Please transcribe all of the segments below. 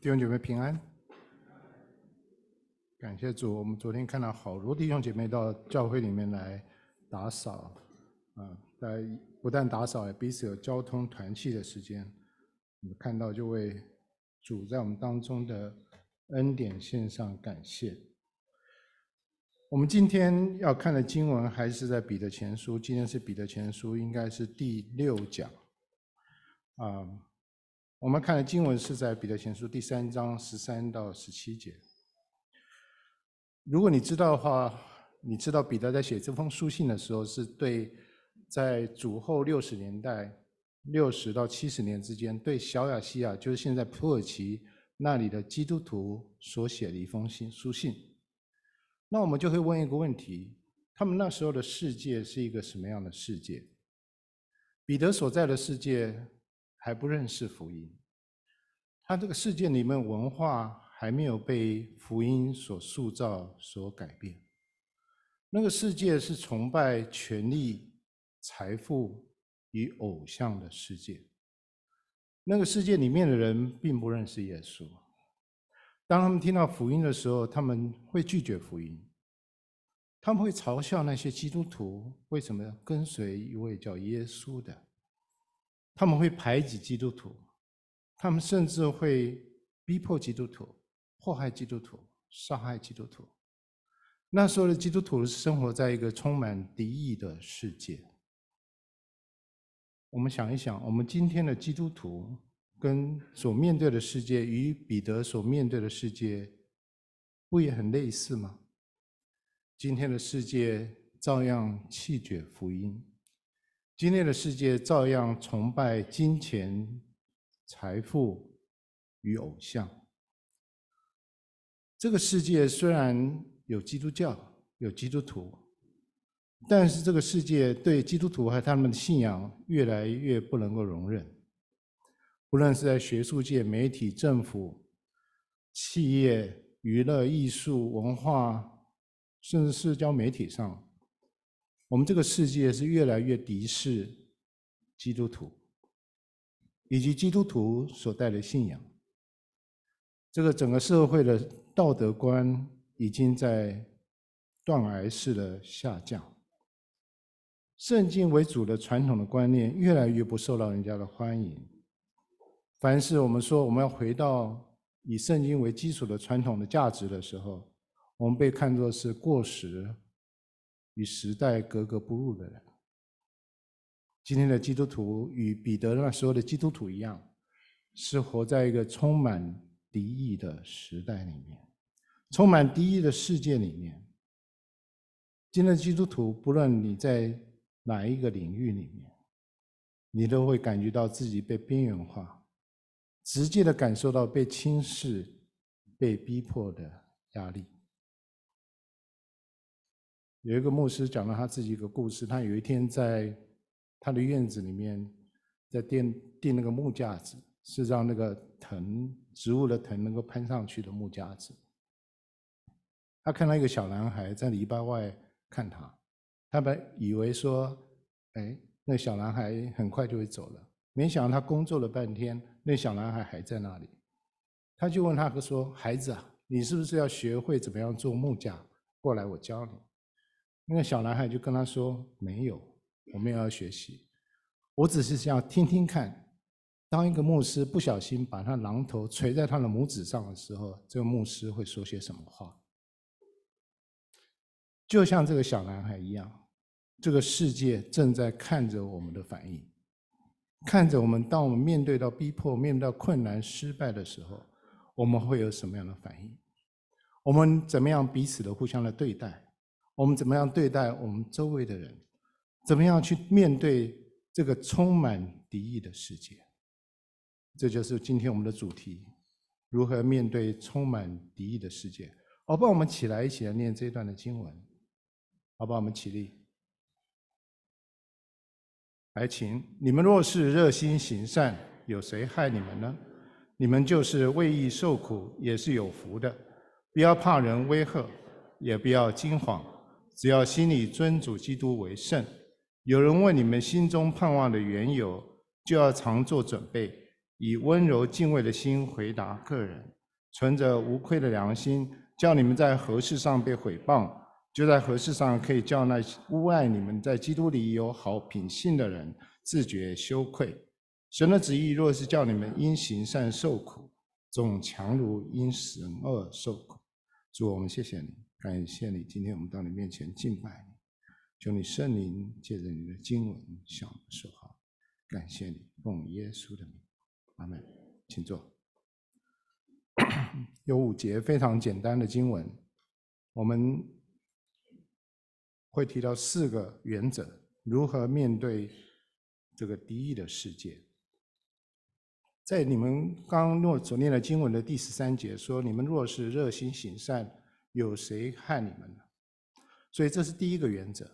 弟兄姐妹平安，感谢主。我们昨天看到好多弟兄姐妹到教会里面来打扫，啊，来不但打扫，也彼此有交通团契的时间。我们看到就为主在我们当中的恩典献上感谢。我们今天要看的经文还是在彼得前书，今天是彼得前书，应该是第六讲，啊。我们看的经文是在彼得前书第三章十三到十七节。如果你知道的话，你知道彼得在写这封书信的时候，是对在主后六十年代，六十到七十年之间，对小亚细亚，就是现在土耳其那里的基督徒所写的一封信书信。那我们就会问一个问题：他们那时候的世界是一个什么样的世界？彼得所在的世界。还不认识福音，他这个世界里面文化还没有被福音所塑造、所改变。那个世界是崇拜权力、财富与偶像的世界。那个世界里面的人并不认识耶稣。当他们听到福音的时候，他们会拒绝福音，他们会嘲笑那些基督徒为什么要跟随一位叫耶稣的。他们会排挤基督徒，他们甚至会逼迫基督徒、迫害基督徒、杀害基督徒。那时候的基督徒是生活在一个充满敌意的世界。我们想一想，我们今天的基督徒跟所面对的世界，与彼得所面对的世界，不也很类似吗？今天的世界照样弃绝福音。今天的世界照样崇拜金钱、财富与偶像。这个世界虽然有基督教、有基督徒，但是这个世界对基督徒和他们的信仰越来越不能够容忍。无论是在学术界、媒体、政府、企业、娱乐、艺术、文化，甚至社交媒体上。我们这个世界是越来越敌视基督徒，以及基督徒所带的信仰。这个整个社会的道德观已经在断崖式的下降。圣经为主的传统的观念越来越不受到人家的欢迎。凡是我们说我们要回到以圣经为基础的传统的价值的时候，我们被看作是过时。与时代格格不入的人，今天的基督徒与彼得那时候的基督徒一样，是活在一个充满敌意的时代里面，充满敌意的世界里面。今天的基督徒，不论你在哪一个领域里面，你都会感觉到自己被边缘化，直接的感受到被轻视、被逼迫的压力。有一个牧师讲了他自己一个故事。他有一天在他的院子里面，在垫垫那个木架子，是让那个藤植物的藤能够攀上去的木架子。他看到一个小男孩在篱笆外看他，他本以为说，哎，那小男孩很快就会走了。没想到他工作了半天，那小男孩还在那里。他就问他说：“孩子啊，你是不是要学会怎么样做木架？过来，我教你。”那个小男孩就跟他说：“没有，我没有要学习，我只是想听听看，当一个牧师不小心把他榔头锤在他的拇指上的时候，这个牧师会说些什么话？”就像这个小男孩一样，这个世界正在看着我们的反应，看着我们，当我们面对到逼迫、面对到困难、失败的时候，我们会有什么样的反应？我们怎么样彼此的互相的对待？我们怎么样对待我们周围的人？怎么样去面对这个充满敌意的世界？这就是今天我们的主题：如何面对充满敌意的世界？好吧，我们起来一起来念这一段的经文。好吧，我们起立。来，请你们若是热心行善，有谁害你们呢？你们就是为义受苦，也是有福的。不要怕人威吓，也不要惊慌。只要心里尊主基督为圣，有人问你们心中盼望的缘由，就要常做准备，以温柔敬畏的心回答客人，存着无愧的良心，叫你们在何事上被毁谤，就在何事上可以叫那诬赖你们在基督里有好品性的人自觉羞愧。神的旨意若是叫你们因行善受苦，总强如因行恶受苦。主，我们谢谢你，感谢你，今天我们到你面前敬拜你，求你圣灵借着你的经文向我们说话。感谢你，奉耶稣的名，阿门。请坐。有五节非常简单的经文，我们会提到四个原则：如何面对这个敌意的世界。在你们刚若所念的经文的第十三节说：“你们若是热心行善，有谁害你们呢？”所以这是第一个原则。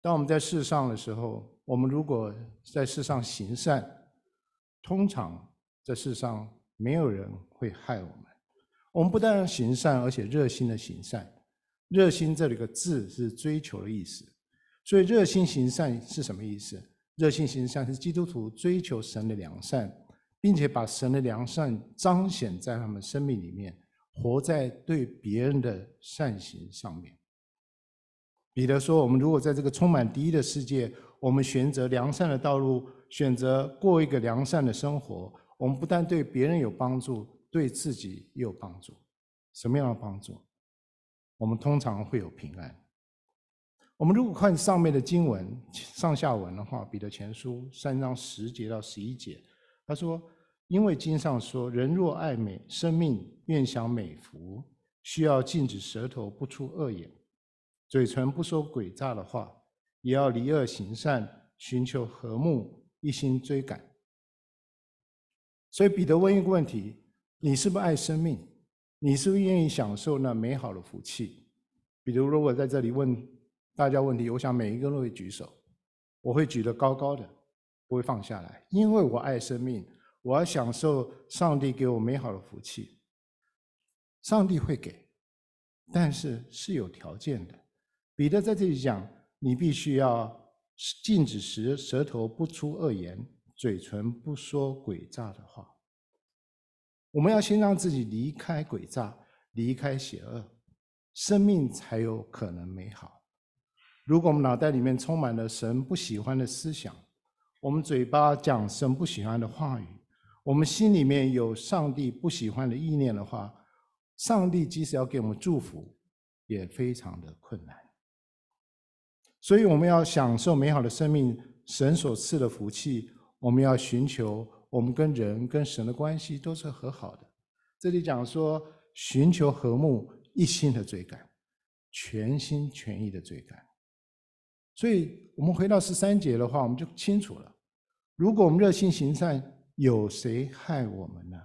当我们在世上的时候，我们如果在世上行善，通常在世上没有人会害我们。我们不但行善，而且热心的行善。热心这里个字是追求的意思，所以热心行善是什么意思？热心行善是基督徒追求神的良善。并且把神的良善彰显在他们生命里面，活在对别人的善行上面。彼得说：“我们如果在这个充满敌意的世界，我们选择良善的道路，选择过一个良善的生活，我们不但对别人有帮助，对自己也有帮助。什么样的帮助？我们通常会有平安。我们如果看上面的经文上下文的话，彼得前书三章十节到十一节，他说。”因为经上说，人若爱美生命，愿享美福，需要禁止舌头不出恶言，嘴唇不说诡诈的话，也要离恶行善，寻求和睦，一心追赶。所以彼得问一个问题：你是不是爱生命？你是不是愿意享受那美好的福气？比如，如果在这里问大家问题，我想每一个人都会举手，我会举得高高的，不会放下来，因为我爱生命。我要享受上帝给我美好的福气，上帝会给，但是是有条件的。彼得在这里讲，你必须要禁止舌舌头不出恶言，嘴唇不说诡诈的话。我们要先让自己离开诡诈，离开邪恶，生命才有可能美好。如果我们脑袋里面充满了神不喜欢的思想，我们嘴巴讲神不喜欢的话语。我们心里面有上帝不喜欢的意念的话，上帝即使要给我们祝福，也非常的困难。所以我们要享受美好的生命，神所赐的福气，我们要寻求我们跟人跟神的关系都是和好的。这里讲说，寻求和睦，一心的追赶，全心全意的追赶。所以我们回到十三节的话，我们就清楚了。如果我们热心行善，有谁害我们呢？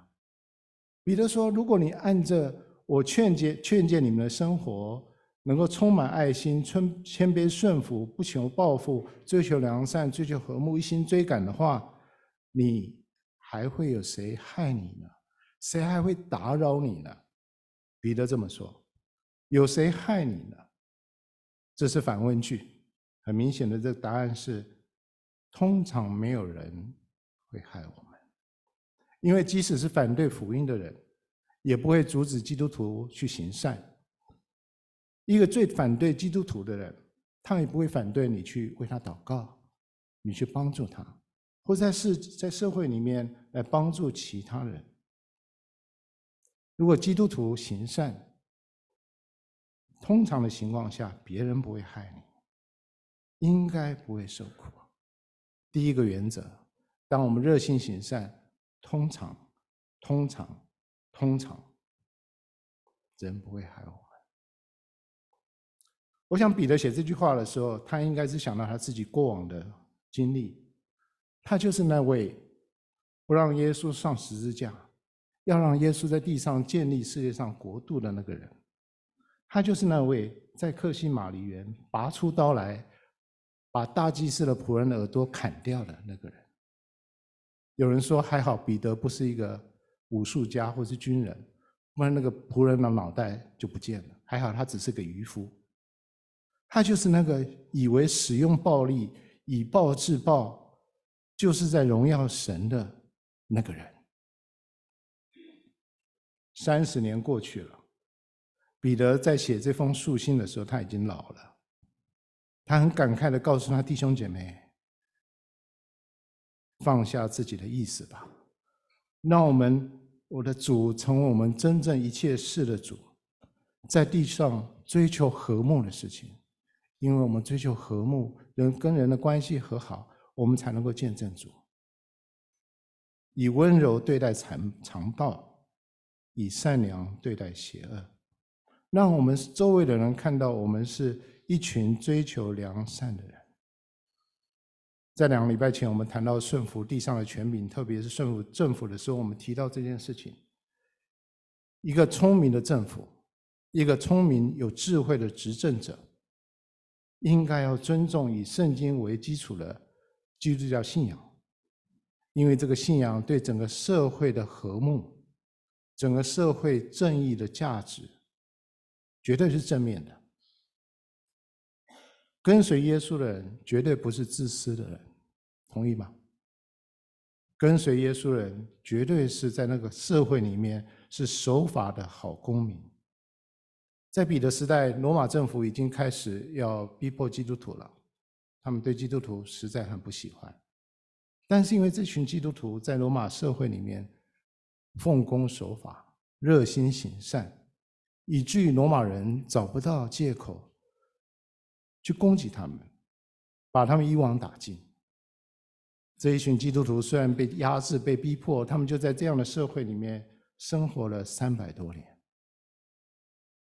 彼得说：“如果你按着我劝诫劝诫你们的生活，能够充满爱心、谦谦卑顺服，不求报复，追求良善，追求和睦，一心追赶的话，你还会有谁害你呢？谁还会打扰你呢？”彼得这么说：“有谁害你呢？”这是反问句，很明显的，这答案是：通常没有人会害我们。因为即使是反对福音的人，也不会阻止基督徒去行善。一个最反对基督徒的人，他也不会反对你去为他祷告，你去帮助他，或在世在社会里面来帮助其他人。如果基督徒行善，通常的情况下，别人不会害你，应该不会受苦。第一个原则，当我们热心行善。通常，通常，通常，人不会害我们。我想彼得写这句话的时候，他应该是想到他自己过往的经历。他就是那位不让耶稣上十字架，要让耶稣在地上建立世界上国度的那个人。他就是那位在客西马尼园拔出刀来，把大祭司的仆人的耳朵砍掉的那个人。有人说还好，彼得不是一个武术家或是军人，不然那个仆人的脑袋就不见了。还好他只是个渔夫，他就是那个以为使用暴力以暴制暴，就是在荣耀神的那个人。三十年过去了，彼得在写这封书信的时候，他已经老了。他很感慨地告诉他弟兄姐妹：“放下自己的意思吧，让我们我的主成为我们真正一切事的主，在地上追求和睦的事情，因为我们追求和睦，人跟人的关系和好，我们才能够见证主。以温柔对待残残暴。”以善良对待邪恶，让我们周围的人看到我们是一群追求良善的人。在两个礼拜前，我们谈到顺服地上的权柄，特别是顺服政府的时候，我们提到这件事情。一个聪明的政府，一个聪明有智慧的执政者，应该要尊重以圣经为基础的基督教信仰，因为这个信仰对整个社会的和睦。整个社会正义的价值，绝对是正面的。跟随耶稣的人，绝对不是自私的人，同意吗？跟随耶稣人，绝对是在那个社会里面是守法的好公民。在彼得时代，罗马政府已经开始要逼迫基督徒了，他们对基督徒实在很不喜欢。但是因为这群基督徒在罗马社会里面，奉公守法，热心行善，以至于罗马人找不到借口去攻击他们，把他们一网打尽。这一群基督徒虽然被压制、被逼迫，他们就在这样的社会里面生活了三百多年，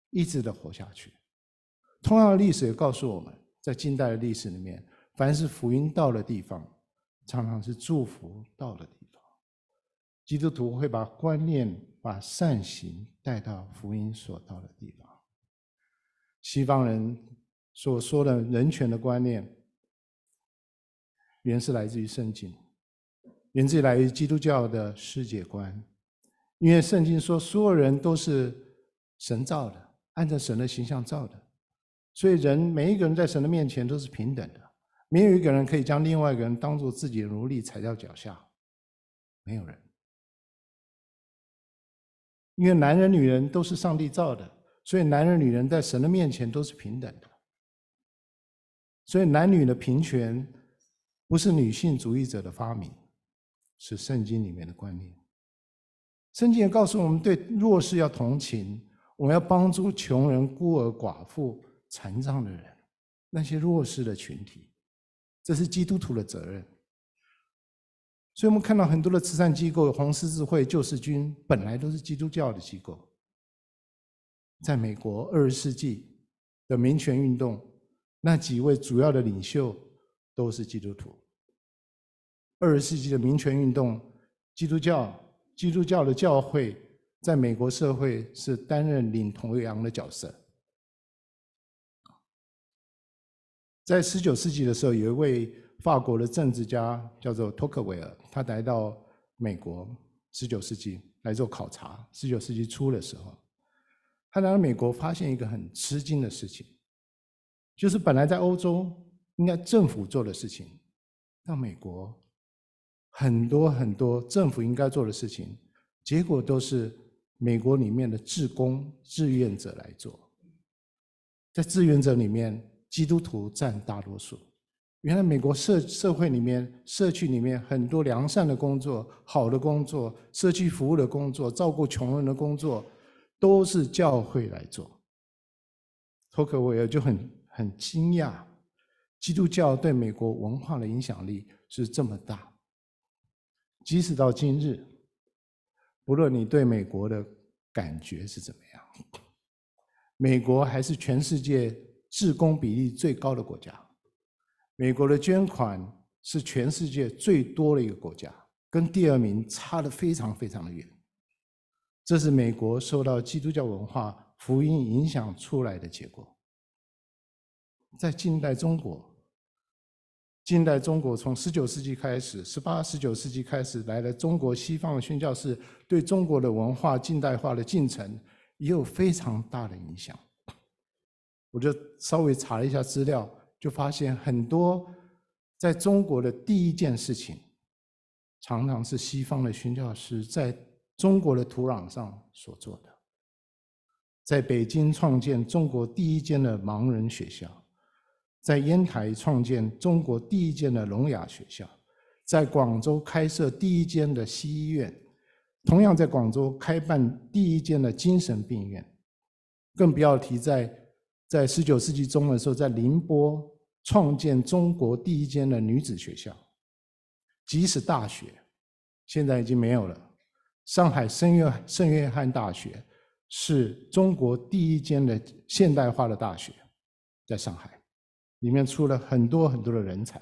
一直的活下去。同样的历史也告诉我们，在近代的历史里面，凡是福音到的地方，常常是祝福到的地方。基督徒会把观念、把善行带到福音所到的地方。西方人所说的人权的观念，原是来自于圣经，源自于来自基督教的世界观。因为圣经说，所有人都是神造的，按照神的形象造的，所以人每一个人在神的面前都是平等的，没有一个人可以将另外一个人当做自己的奴隶踩到脚下，没有人。因为男人、女人都是上帝造的，所以男人、女人在神的面前都是平等的。所以男女的平权不是女性主义者的发明，是圣经里面的观念。圣经也告诉我们，对弱势要同情，我们要帮助穷人、孤儿、寡妇、残障的人，那些弱势的群体，这是基督徒的责任。所以我们看到很多的慈善机构，红十字会、救世军，本来都是基督教的机构。在美国二十世纪的民权运动，那几位主要的领袖都是基督徒。二十世纪的民权运动，基督教、基督教的教会在美国社会是担任领头羊的角色。在十九世纪的时候，有一位。法国的政治家叫做托克维尔，他来到美国，十九世纪来做考察。十九世纪初的时候，他来到美国，发现一个很吃惊的事情，就是本来在欧洲应该政府做的事情，到美国很多很多政府应该做的事情，结果都是美国里面的志工、志愿者来做。在志愿者里面，基督徒占大多数。原来美国社社会里面、社区里面很多良善的工作、好的工作、社区服务的工作、照顾穷人的工作，都是教会来做。托克维尔就很很惊讶，基督教对美国文化的影响力是这么大。即使到今日，不论你对美国的感觉是怎么样，美国还是全世界志工比例最高的国家。美国的捐款是全世界最多的一个国家，跟第二名差得非常非常的远。这是美国受到基督教文化福音影响出来的结果。在近代中国，近代中国从十九世纪开始，十八、十九世纪开始来了中国西方的宣教士，对中国的文化近代化的进程也有非常大的影响。我就稍微查了一下资料。就发现很多在中国的第一件事情，常常是西方的宣教师在中国的土壤上所做的。在北京创建中国第一间的盲人学校，在烟台创建中国第一间的聋哑学校，在广州开设第一间的西医院，同样在广州开办第一间的精神病院，更不要提在在十九世纪中的时候，在宁波创建中国第一间的女子学校，即使大学现在已经没有了。上海圣约圣约翰大学是中国第一间的现代化的大学，在上海，里面出了很多很多的人才。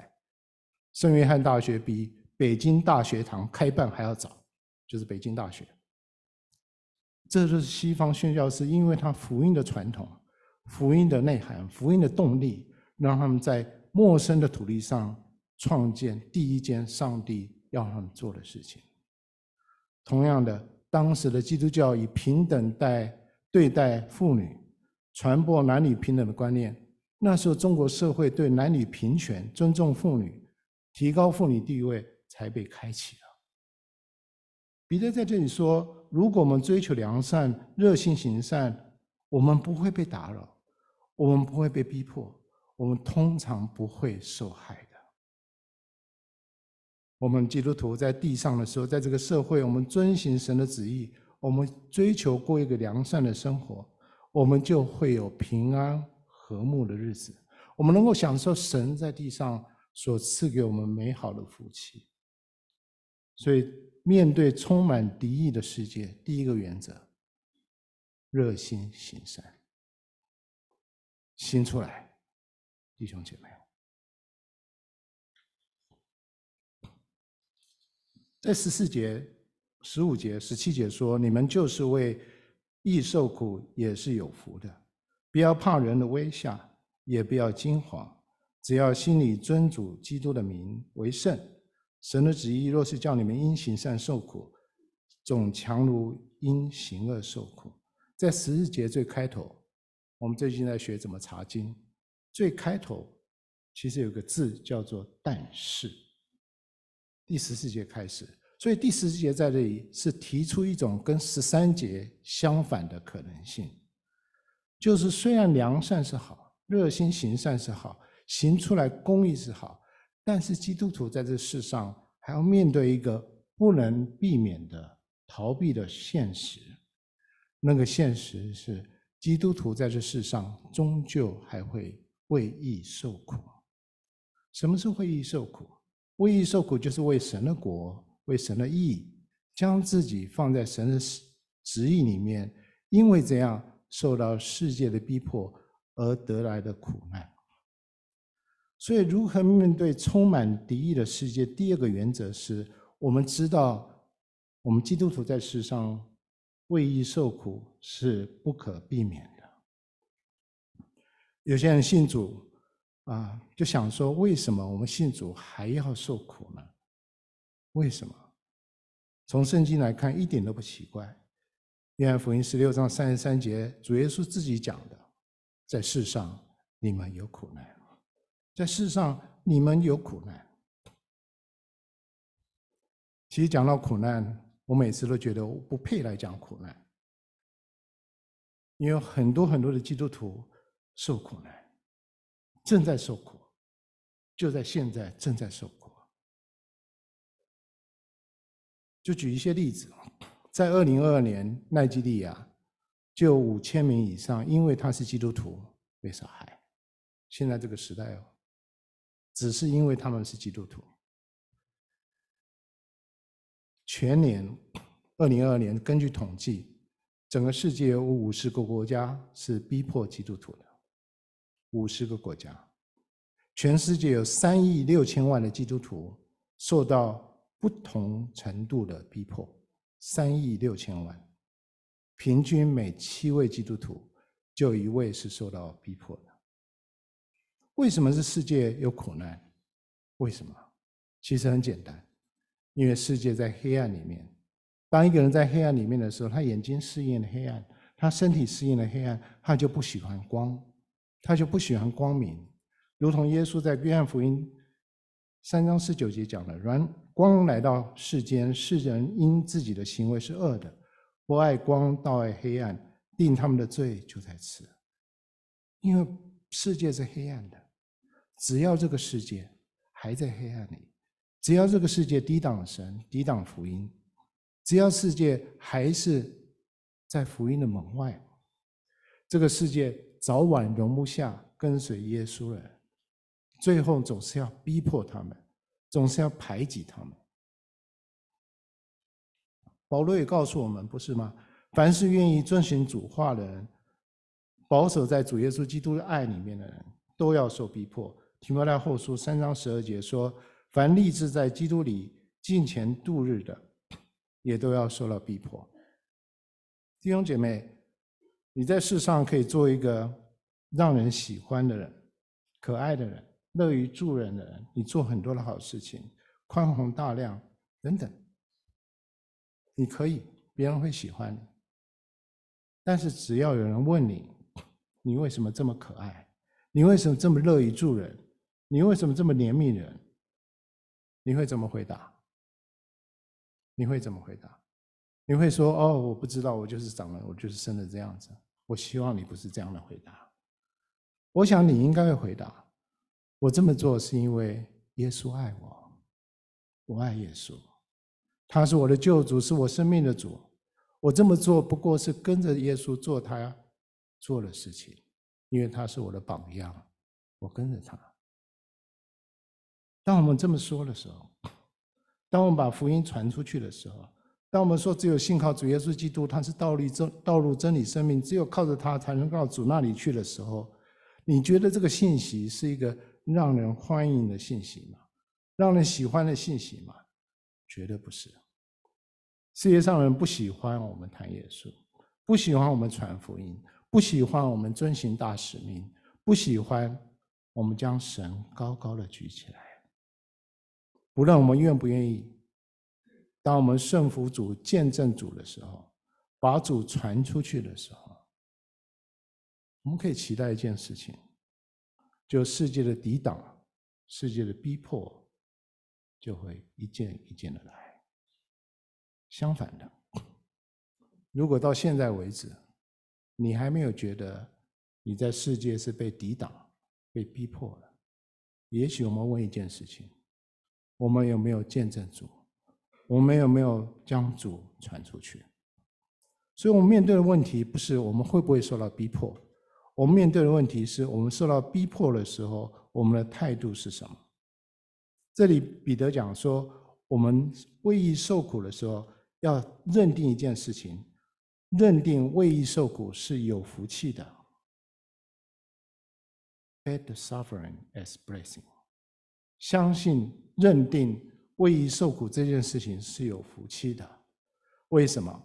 圣约翰大学比北京大学堂开办还要早，就是北京大学。这就是西方宣教士，因为他福音的传统、福音的内涵、福音的动力，让他们在陌生的土地上创建第一件上帝要他们做的事情。同样的，当时的基督教以平等待对待妇女，传播男女平等的观念。那时候，中国社会对男女平权、尊重妇女、提高妇女地位才被开启了。彼得在这里说：“如果我们追求良善、热心行善，我们不会被打扰，我们不会被逼迫，我们通常不会受害的。”我们基督徒在地上的时候，在这个社会，我们遵行神的旨意，我们追求过一个良善的生活，我们就会有平安和睦的日子。我们能够享受神在地上所赐给我们美好的福气。所以，面对充满敌意的世界，第一个原则：热心行善，行出来，弟兄姐妹。在十四节、十五节、十七节说：“你们就是为义受苦，也是有福的。不要怕人的威吓，也不要惊慌，只要心里尊主基督的名为圣。神的旨意若是叫你们因行善受苦，总强如因行恶受苦。”在十四节最开头，我们最近在学怎么查经，最开头其实有个字叫做“但是”。第十四节开始，所以第十四节在这里是提出一种跟十三节相反的可能性，就是虽然良善是好，热心行善是好，行出来公益是好，但是基督徒在这世上还要面对一个不能避免的逃避的现实，那个现实是基督徒在这世上终究还会为义受苦。什么是为义受苦？为义受苦，就是为神的国、为神的义，将自己放在神的旨意里面，因为这样受到世界的逼迫而得来的苦难。所以，如何面对充满敌意的世界？第二个原则是我们知道，我们基督徒在世上为义受苦是不可避免的。有些人信主。啊，就想说，为什么我们信主还要受苦呢？为什么？从圣经来看，一点都不奇怪。约翰福音十六章三十三节，主耶稣自己讲的，在世上你们有苦难，在世上你们有苦难。其实讲到苦难，我每次都觉得我不配来讲苦难，因为很多很多的基督徒受苦难。正在受苦，就在现在正在受苦。就举一些例子，在二零二二年，奈及利亚就有五千名以上，因为他是基督徒被杀害。现在这个时代哦，只是因为他们是基督徒。全年二零二二年，根据统计，整个世界有五十个国家是逼迫基督徒的。五十个国家，全世界有三亿六千万的基督徒受到不同程度的逼迫，三亿六千万，平均每七位基督徒就一位是受到逼迫的。为什么这世界有苦难？为什么？其实很简单，因为世界在黑暗里面。当一个人在黑暗里面的时候，他眼睛适应了黑暗，他身体适应了黑暗，他就不喜欢光。他就不喜欢光明，如同耶稣在约翰福音三章十九节讲的：“人光来到世间，世人因自己的行为是恶的，不爱光，倒爱黑暗，定他们的罪就在此。因为世界是黑暗的，只要这个世界还在黑暗里，只要这个世界抵挡神、抵挡福音，只要世界还是在福音的门外，这个世界早晚容不下跟随耶稣的人，最后总是要逼迫他们。总是要排挤他们。保罗也告诉我们，不是吗？凡是愿意遵循主话的人，保守在主耶稣基督的爱里面的人，都要受逼迫。提摩太后书三章十二节说：“凡立志在基督里敬虔度日的，也都要受到逼迫。”弟兄姐妹，你在世上可以做一个让人喜欢的人，可爱的人。乐于助人的人，你做很多的好事情，宽宏大量等等，你可以，别人会喜欢你。但是只要有人问你，你为什么这么可爱？你为什么这么乐于助人？你为什么这么怜悯人？你会怎么回答？你会怎么回答？你会说：“哦，我不知道，我就是长了，我就是生的这样子。”我希望你不是这样的回答。我想你应该会回答。我这么做是因为耶稣爱我，我爱耶稣，他是我的救主，是我生命的主。我这么做不过是跟着耶稣做他做的事情，因为他是我的榜样，我跟着他。当我们这么说的时候，当我们把福音传出去的时候，当我们说只有信靠主耶稣基督，他是道理真道路真理生命，只有靠着他才能到主那里去的时候，你觉得这个信息是一个？让人欢迎的信息吗？让人喜欢的信息吗？绝对不是。世界上人不喜欢我们谈耶稣，不喜欢我们传福音，不喜欢我们遵行大使命，不喜欢我们将神高高的举起来。不论我们愿不愿意，当我们顺服主、见证主的时候，把主传出去的时候，我们可以期待一件事情。就世界的抵挡，世界的逼迫，就会一件一件的来。相反的，如果到现在为止，你还没有觉得你在世界是被抵挡、被逼迫的，也许我们问一件事情：我们有没有见证主？我们有没有将主传出去？所以，我们面对的问题不是我们会不会受到逼迫。我们面对的问题是我们受到逼迫的时候，我们的态度是什么？这里彼得讲说，我们为义受苦的时候，要认定一件事情，认定为义受苦是有福气的。Add the suffering as blessing，相信认定为义受苦这件事情是有福气的。为什么？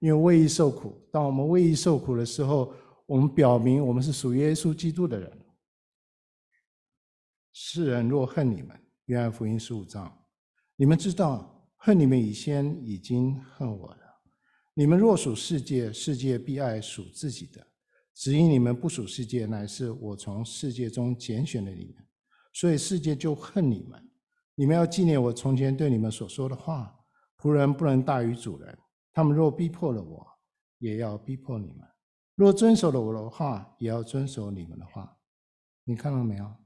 因为为义受苦，当我们为义受苦的时候。我们表明我们是属于耶稣基督的人。世人若恨你们，约翰福音十五章，你们知道恨你们以先已经恨我了。你们若属世界，世界必爱属自己的；只因你们不属世界，乃是我从世界中拣选了你们，所以世界就恨你们。你们要纪念我从前对你们所说的话：仆人不能大于主人。他们若逼迫了我，也要逼迫你们。若遵守了我的话，也要遵守你们的话。你看到没有？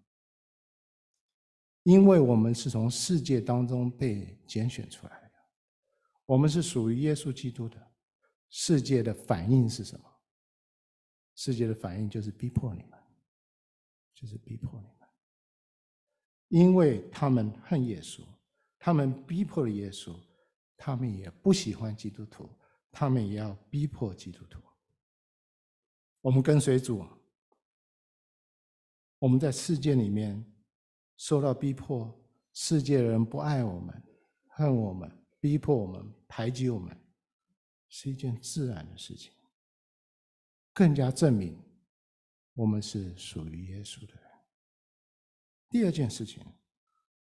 因为我们是从世界当中被拣选出来的，我们是属于耶稣基督的。世界的反应是什么？世界的反应就是逼迫你们，就是逼迫你们。因为他们恨耶稣，他们逼迫了耶稣，他们也不喜欢基督徒，他们也要逼迫基督徒。我们跟随主，我们在世界里面受到逼迫，世界的人不爱我们、恨我们、逼迫我们、排挤我们，是一件自然的事情。更加证明我们是属于耶稣的人。第二件事情，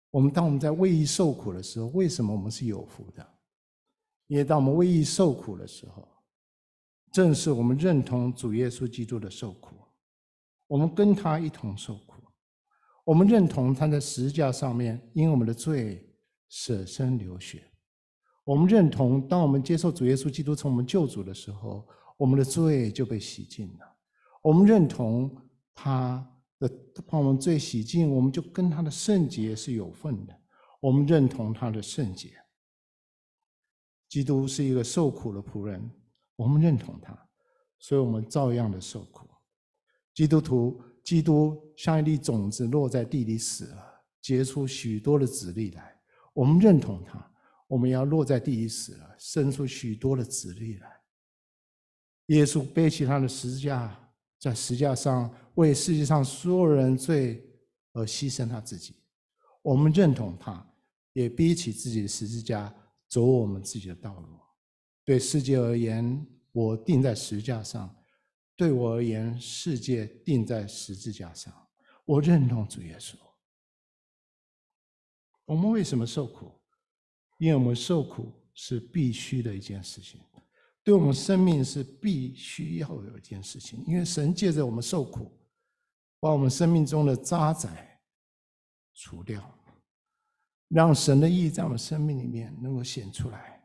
我们当我们在为义受苦的时候，为什么我们是有福的？因为当我们为义受苦的时候，正是我们认同主耶稣基督的受苦，我们跟他一同受苦，我们认同他在十字架上面因我们的罪舍身流血。我们认同，当我们接受主耶稣基督从我们救主的时候，我们的罪就被洗净了。我们认同他的把我们罪洗净，我们就跟他的圣洁是有份的。我们认同他的圣洁。基督是一个受苦的仆人，我们认同他，所以我们照样的受苦。基督徒，基督像一粒种子落在地里死了，结出许多的子粒来。我们认同他，我们要落在地里死了，生出许多的子粒来。耶稣背起他的十字架，在十字架上为世界上所有人罪而牺牲他自己。我们认同他，也背起自己的十字架。走我们自己的道路。对世界而言，我钉在十架上；对我而言，世界钉在十字架上。我认同主耶稣。我们为什么受苦？因为我们受苦是必须的一件事情，对我们生命是必须要有一件事情。因为神借着我们受苦，把我们生命中的渣滓除掉。让神的意在我们生命里面能够显出来。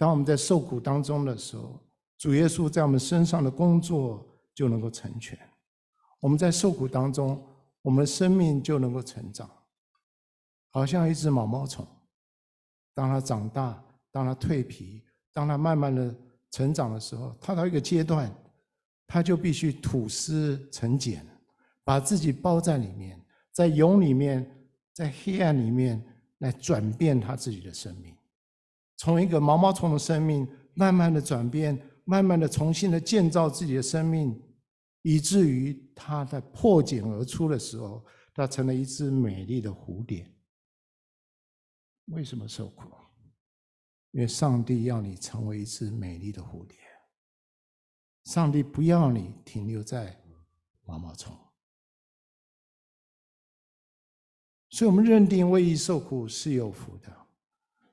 当我们在受苦当中的时候，主耶稣在我们身上的工作就能够成全。我们在受苦当中，我们的生命就能够成长，好像一只毛毛虫。当它长大，当它蜕皮，当它慢慢的成长的时候，它到一个阶段，它就必须吐丝成茧，把自己包在里面，在蛹里面。在黑暗里面来转变他自己的生命，从一个毛毛虫的生命，慢慢的转变，慢慢的重新的建造自己的生命，以至于它在破茧而出的时候，它成了一只美丽的蝴蝶。为什么受苦？因为上帝要你成为一只美丽的蝴蝶，上帝不要你停留在毛毛虫。所以，我们认定为义受苦是有福的。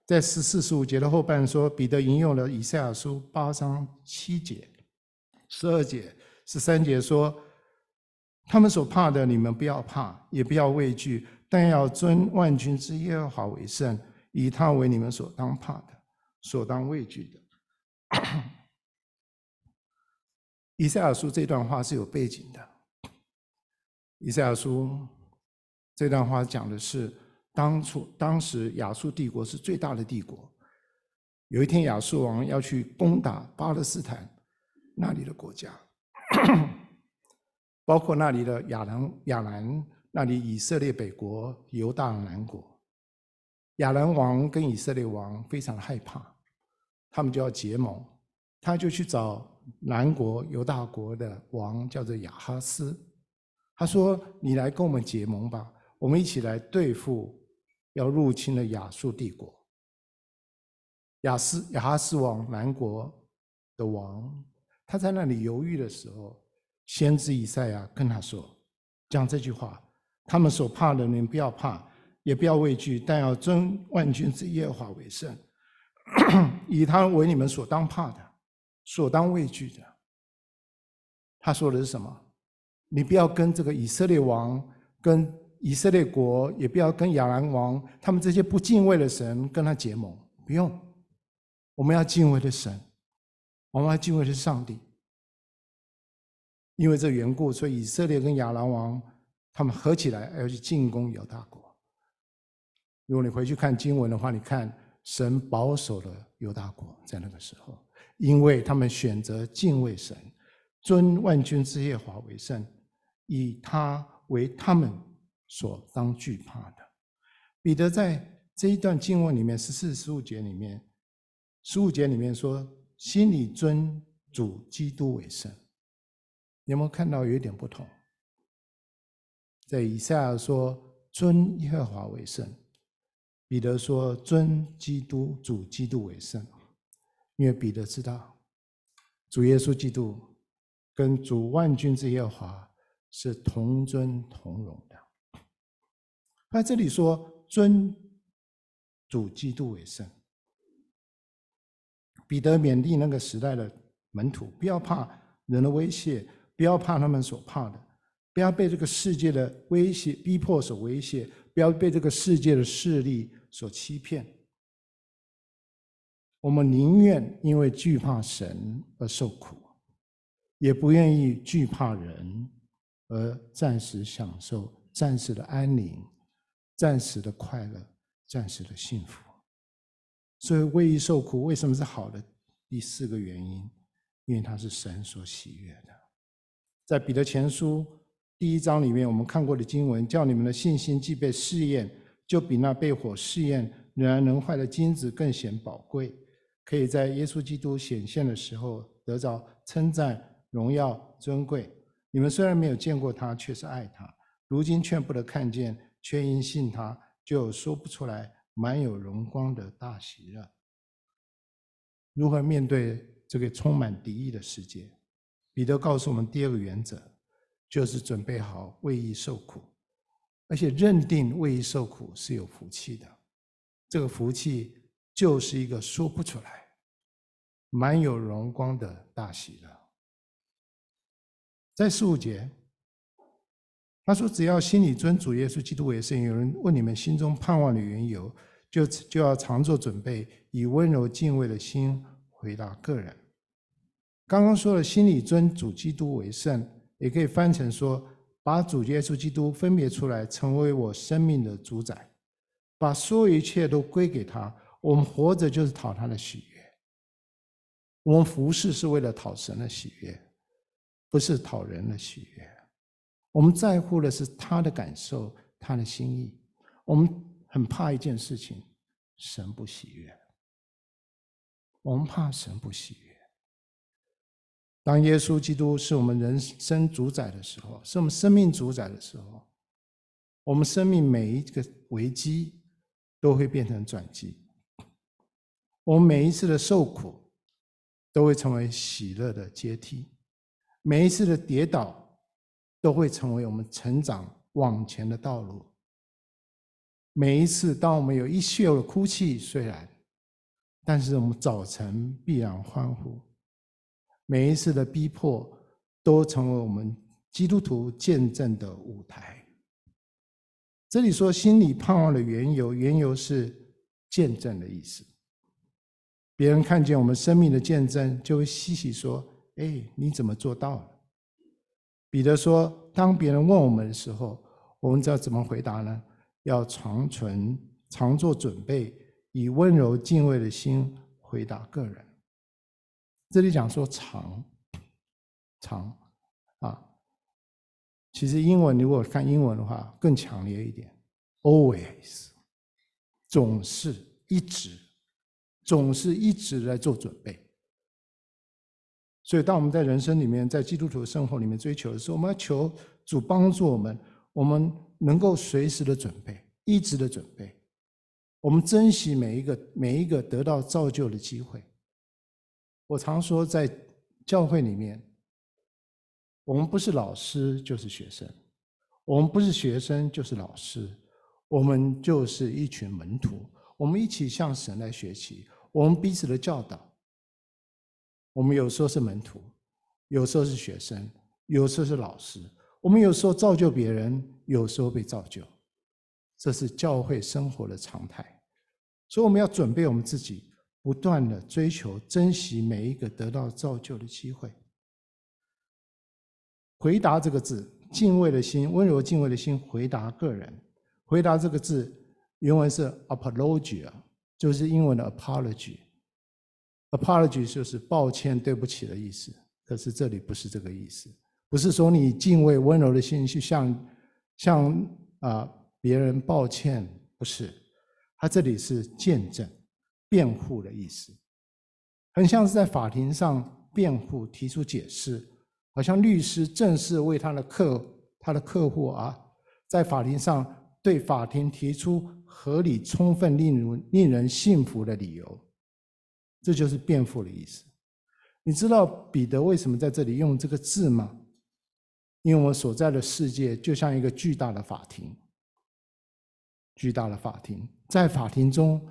在十四、十五节的后半说，彼得引用了以赛亚书八章七节、十二节、十三节说：“他们所怕的，你们不要怕，也不要畏惧，但要尊万军之耶和华为圣，以他为你们所当怕的、所当畏惧的。”以赛亚书这段话是有背景的。以赛亚书。这段话讲的是，当初当时亚述帝国是最大的帝国。有一天，亚述王要去攻打巴勒斯坦那里的国家，包括那里的亚兰、亚兰那里以色列北国、犹大南国。亚兰王跟以色列王非常害怕，他们就要结盟，他就去找南国犹大国的王，叫做亚哈斯。他说：“你来跟我们结盟吧。”我们一起来对付要入侵的亚述帝国。亚斯亚哈斯王南国的王，他在那里犹豫的时候，先知以赛亚跟他说，讲这句话：他们所怕的，你不要怕，也不要畏惧，但要尊万军之耶和华为圣，以他为你们所当怕的、所当畏惧的。他说的是什么？你不要跟这个以色列王跟。以色列国也不要跟亚兰王他们这些不敬畏的神跟他结盟，不用。我们要敬畏的神，我们要敬畏的是上帝。因为这缘故，所以以色列跟亚兰王他们合起来要去进攻犹大国。如果你回去看经文的话，你看神保守了犹大国在那个时候，因为他们选择敬畏神，尊万军之耶华为圣，以他为他们。所当惧怕的，彼得在这一段经文里面，十四、十五节里面，十五节里面说：“心里尊主基督为圣。”你有没有看到有一点不同？在以赛亚说尊耶和华为圣，彼得说尊基督主基督为圣，因为彼得知道主耶稣基督跟主万军之耶和华是同尊同荣。他这里说尊主基督为圣，彼得勉励那个时代的门徒，不要怕人的威胁，不要怕他们所怕的，不要被这个世界的威胁逼迫所威胁，不要被这个世界的势力所欺骗。我们宁愿因为惧怕神而受苦，也不愿意惧怕人而暂时享受暂时的安宁、暂时的快乐、暂时的幸福。所以为义受苦为什么是好的？第四个原因，因为它是神所喜悦的。在彼得前书第一章里面，我们看过的经文，叫你们的信心既被试验，就比那被火试验仍然能坏的金子更显宝贵。可以在耶稣基督显现的时候得着称赞、荣耀、尊贵。你们虽然没有见过他，却是爱他；如今却不得看见，却因信他，就说不出来满有荣光的大喜乐。如何面对这个充满敌意的世界？彼得告诉我们第二个原则，就是准备好为义受苦，而且认定为义受苦是有福气的。这个福气。就是一个说不出来、满有荣光的大喜乐。在十五节，他说：“只要心里尊主耶稣基督为圣，有人问你们心中盼望的缘由，就就要常做准备，以温柔敬畏的心回答个人。”刚刚说了，心里尊主基督为圣，也可以翻成说，把主耶稣基督分别出来，成为我生命的主宰，把所有一切都归给他。我们活着就是讨他的喜悦，我们服侍是为了讨神的喜悦，不是讨人的喜悦。我们在乎的是他的感受，他的心意。我们很怕一件事情，神不喜悦。我们怕神不喜悦。当耶稣基督是我们人生主宰的时候，是我们生命主宰的时候，我们生命每一个危机都会变成转机。我们每一次的受苦，都会成为喜乐的阶梯；每一次的跌倒，都会成为我们成长往前的道路。每一次，当我们有一宿的哭泣，虽然，但是我们早晨必然欢呼。每一次的逼迫，都成为我们基督徒见证的舞台。这里说心里盼望的缘由，缘由是见证的意思。别人看见我们生命的见证，就会细细说：“哎，你怎么做到了？”彼得说：“当别人问我们的时候，我们知道怎么回答呢？要常存、常做准备，以温柔敬畏的心回答个人。”这里讲说“常”，常啊，其实英文如果看英文的话更强烈一点，always，总是、一直。总是一直在做准备，所以当我们在人生里面，在基督徒的生活里面追求的时候，我们要求主帮助我们，我们能够随时的准备，一直的准备。我们珍惜每一个每一个得到造就的机会。我常说，在教会里面，我们不是老师就是学生，我们不是学生就是老师，我们就是一群门徒，我们一起向神来学习。我们彼此的教导，我们有时候是门徒，有时候是学生，有时候是老师。我们有时候造就别人，有时候被造就，这是教会生活的常态。所以我们要准备我们自己，不断的追求、珍惜每一个得到造就的机会。回答这个字，敬畏的心，温柔敬畏的心，回答个人。回答这个字，原文是 apologia。就是英文的 apology Apology 就是抱歉、对不起的意思。可是这里不是这个意思，不是说你敬畏温柔的心去向向啊别人抱歉，不是。他这里是见证、辩护的意思，很像是在法庭上辩护、提出解释，好像律师正式为他的客他的客户啊，在法庭上对法庭提出。合理、充分、令人令人信服的理由，这就是辩护的意思。你知道彼得为什么在这里用这个字吗？因为我所在的世界就像一个巨大的法庭，巨大的法庭，在法庭中，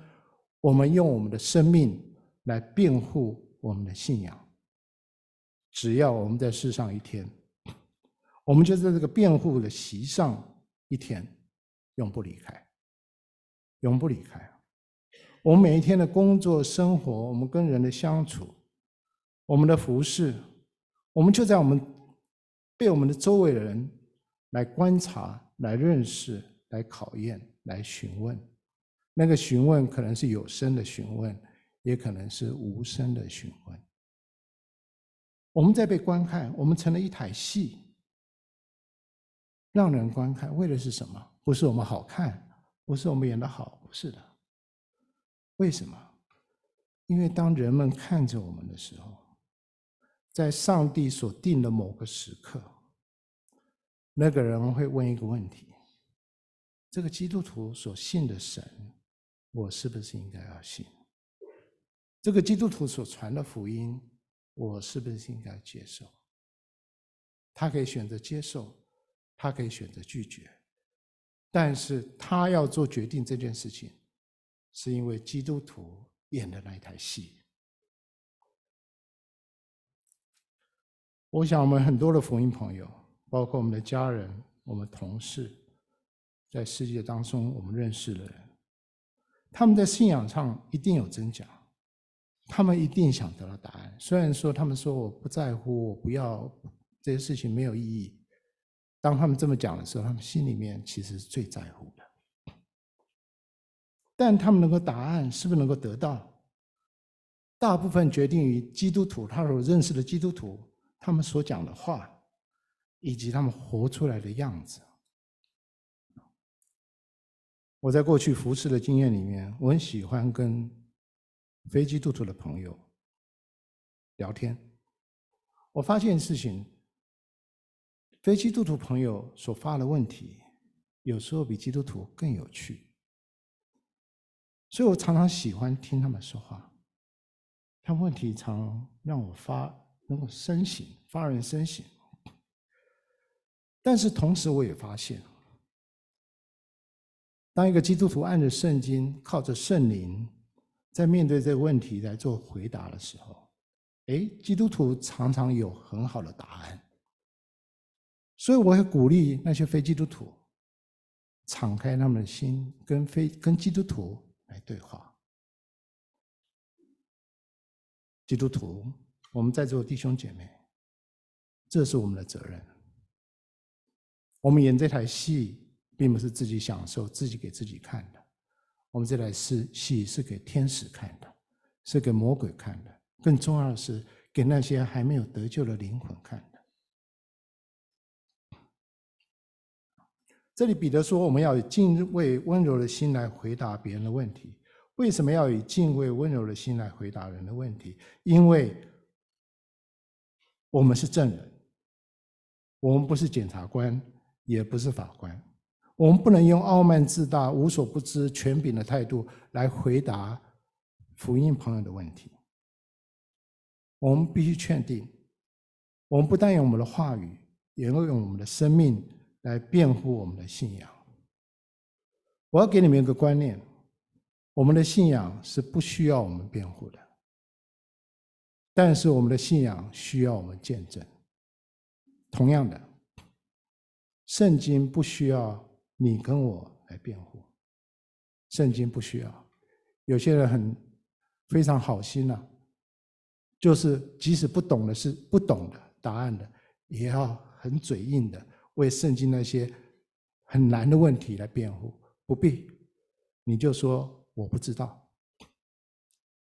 我们用我们的生命来辩护我们的信仰。只要我们在世上一天，我们就在这个辩护的席上一天，永不离开。永不离开。我们每一天的工作、生活，我们跟人的相处，我们的服饰，我们就在我们被我们的周围的人来观察、来认识、来考验、来询问。那个询问可能是有声的询问，也可能是无声的询问。我们在被观看，我们成了一台戏，让人观看，为的是什么？不是我们好看，不是我们演得好，不是的。为什么？因为当人们看着我们的时候，在上帝所定的某个时刻，那个人会问一个问题：这个基督徒所信的神，我是不是应该要信？这个基督徒所传的福音，我是不是应该接受？他可以选择接受，他可以选择拒绝，但是他要做决定这件事情，是因为基督徒演的那一台戏。我想，我们很多的福音朋友，包括我们的家人、我们同事，在世界当中我们认识的人，他们在信仰上一定有真假。他们一定想得到答案，虽然说他们说我不在乎，我不要这些事情没有意义。当他们这么讲的时候，他们心里面其实是最在乎的。但他们能够答案是不是能够得到？大部分决定于基督徒，他所认识的基督徒，他们所讲的话，以及他们活出来的样子。我在过去服侍的经验里面，我很喜欢跟。非基督徒的朋友聊天，我发现事情，非基督徒朋友所发的问题，有时候比基督徒更有趣，所以我常常喜欢听他们说话。他们问题常让我发能够深省，发人深省。但是同时，我也发现，当一个基督徒按着圣经，靠着圣灵。在面对这个问题来做回答的时候，哎，基督徒常常有很好的答案，所以我会鼓励那些非基督徒敞开他们的心，跟非跟基督徒对话。基督徒，我们在座弟兄姐妹，这是我们的责任。我们演这台戏，并不是自己享受、自己给自己看的。我们这台戏是给天使看的，是给魔鬼看的，更重要的是给那些还没有得救的灵魂看的。这里彼得说，我们要以敬畏温柔的心来回答别人的问题。为什么要以敬畏温柔的心来回答人的问题？因为我们是证人，我们不是检察官，也不是法官。我们不能用傲慢自大、无所不知、权柄的态度来回答福音朋友的问题。我们必须确定，我们不但用我们的话语，也要用我们的生命来辩护我们的信仰。我要给你们一个观念：我们的信仰是不需要我们辩护的，但是我们的信仰需要我们见证。同样的，圣经不需要。你跟我来辩护，圣经不需要。有些人很非常好心呐，就是即使不懂的是不懂的答案的，也要很嘴硬的为圣经那些很难的问题来辩护。不必，你就说我不知道。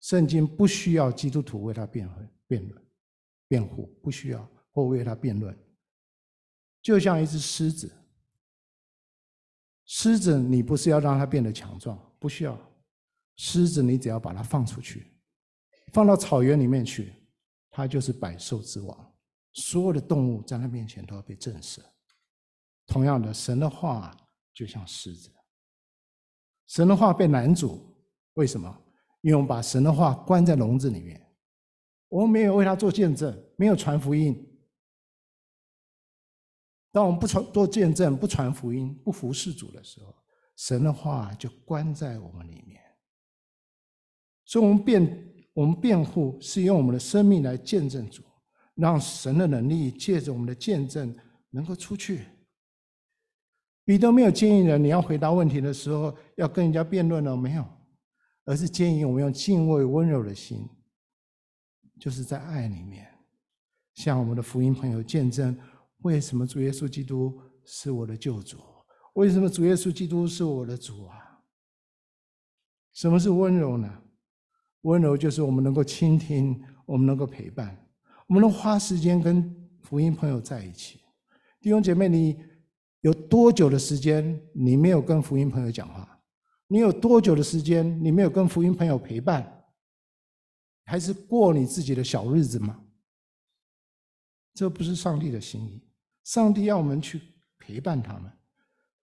圣经不需要基督徒为他辩护、辩论、辩护，不需要或为他辩论。就像一只狮子。狮子，你不是要让它变得强壮，不需要。狮子，你只要把它放出去，放到草原里面去，它就是百兽之王，所有的动物在它面前都要被震慑。同样的，神的话就像狮子，神的话被拦阻，为什么？因为我们把神的话关在笼子里面，我们没有为他做见证，没有传福音。当我们不传做见证、不传福音、不服侍主的时候，神的话就关在我们里面。所以，我们辩我们辩护是用我们的生命来见证主，让神的能力借着我们的见证能够出去。彼得没有建议人，你要回答问题的时候要跟人家辩论了，没有，而是建议我们用敬畏、温柔的心，就是在爱里面，向我们的福音朋友见证，为什么主耶稣基督是我的救主？为什么主耶稣基督是我的主啊？什么是温柔呢？温柔就是我们能够倾听，我们能够陪伴，我们能花时间跟福音朋友在一起。弟兄姐妹，你。有多久的时间你没有跟福音朋友讲话？你有多久的时间你没有跟福音朋友陪伴？还是过你自己的小日子吗？这不是上帝的心意。上帝要我们去陪伴他们，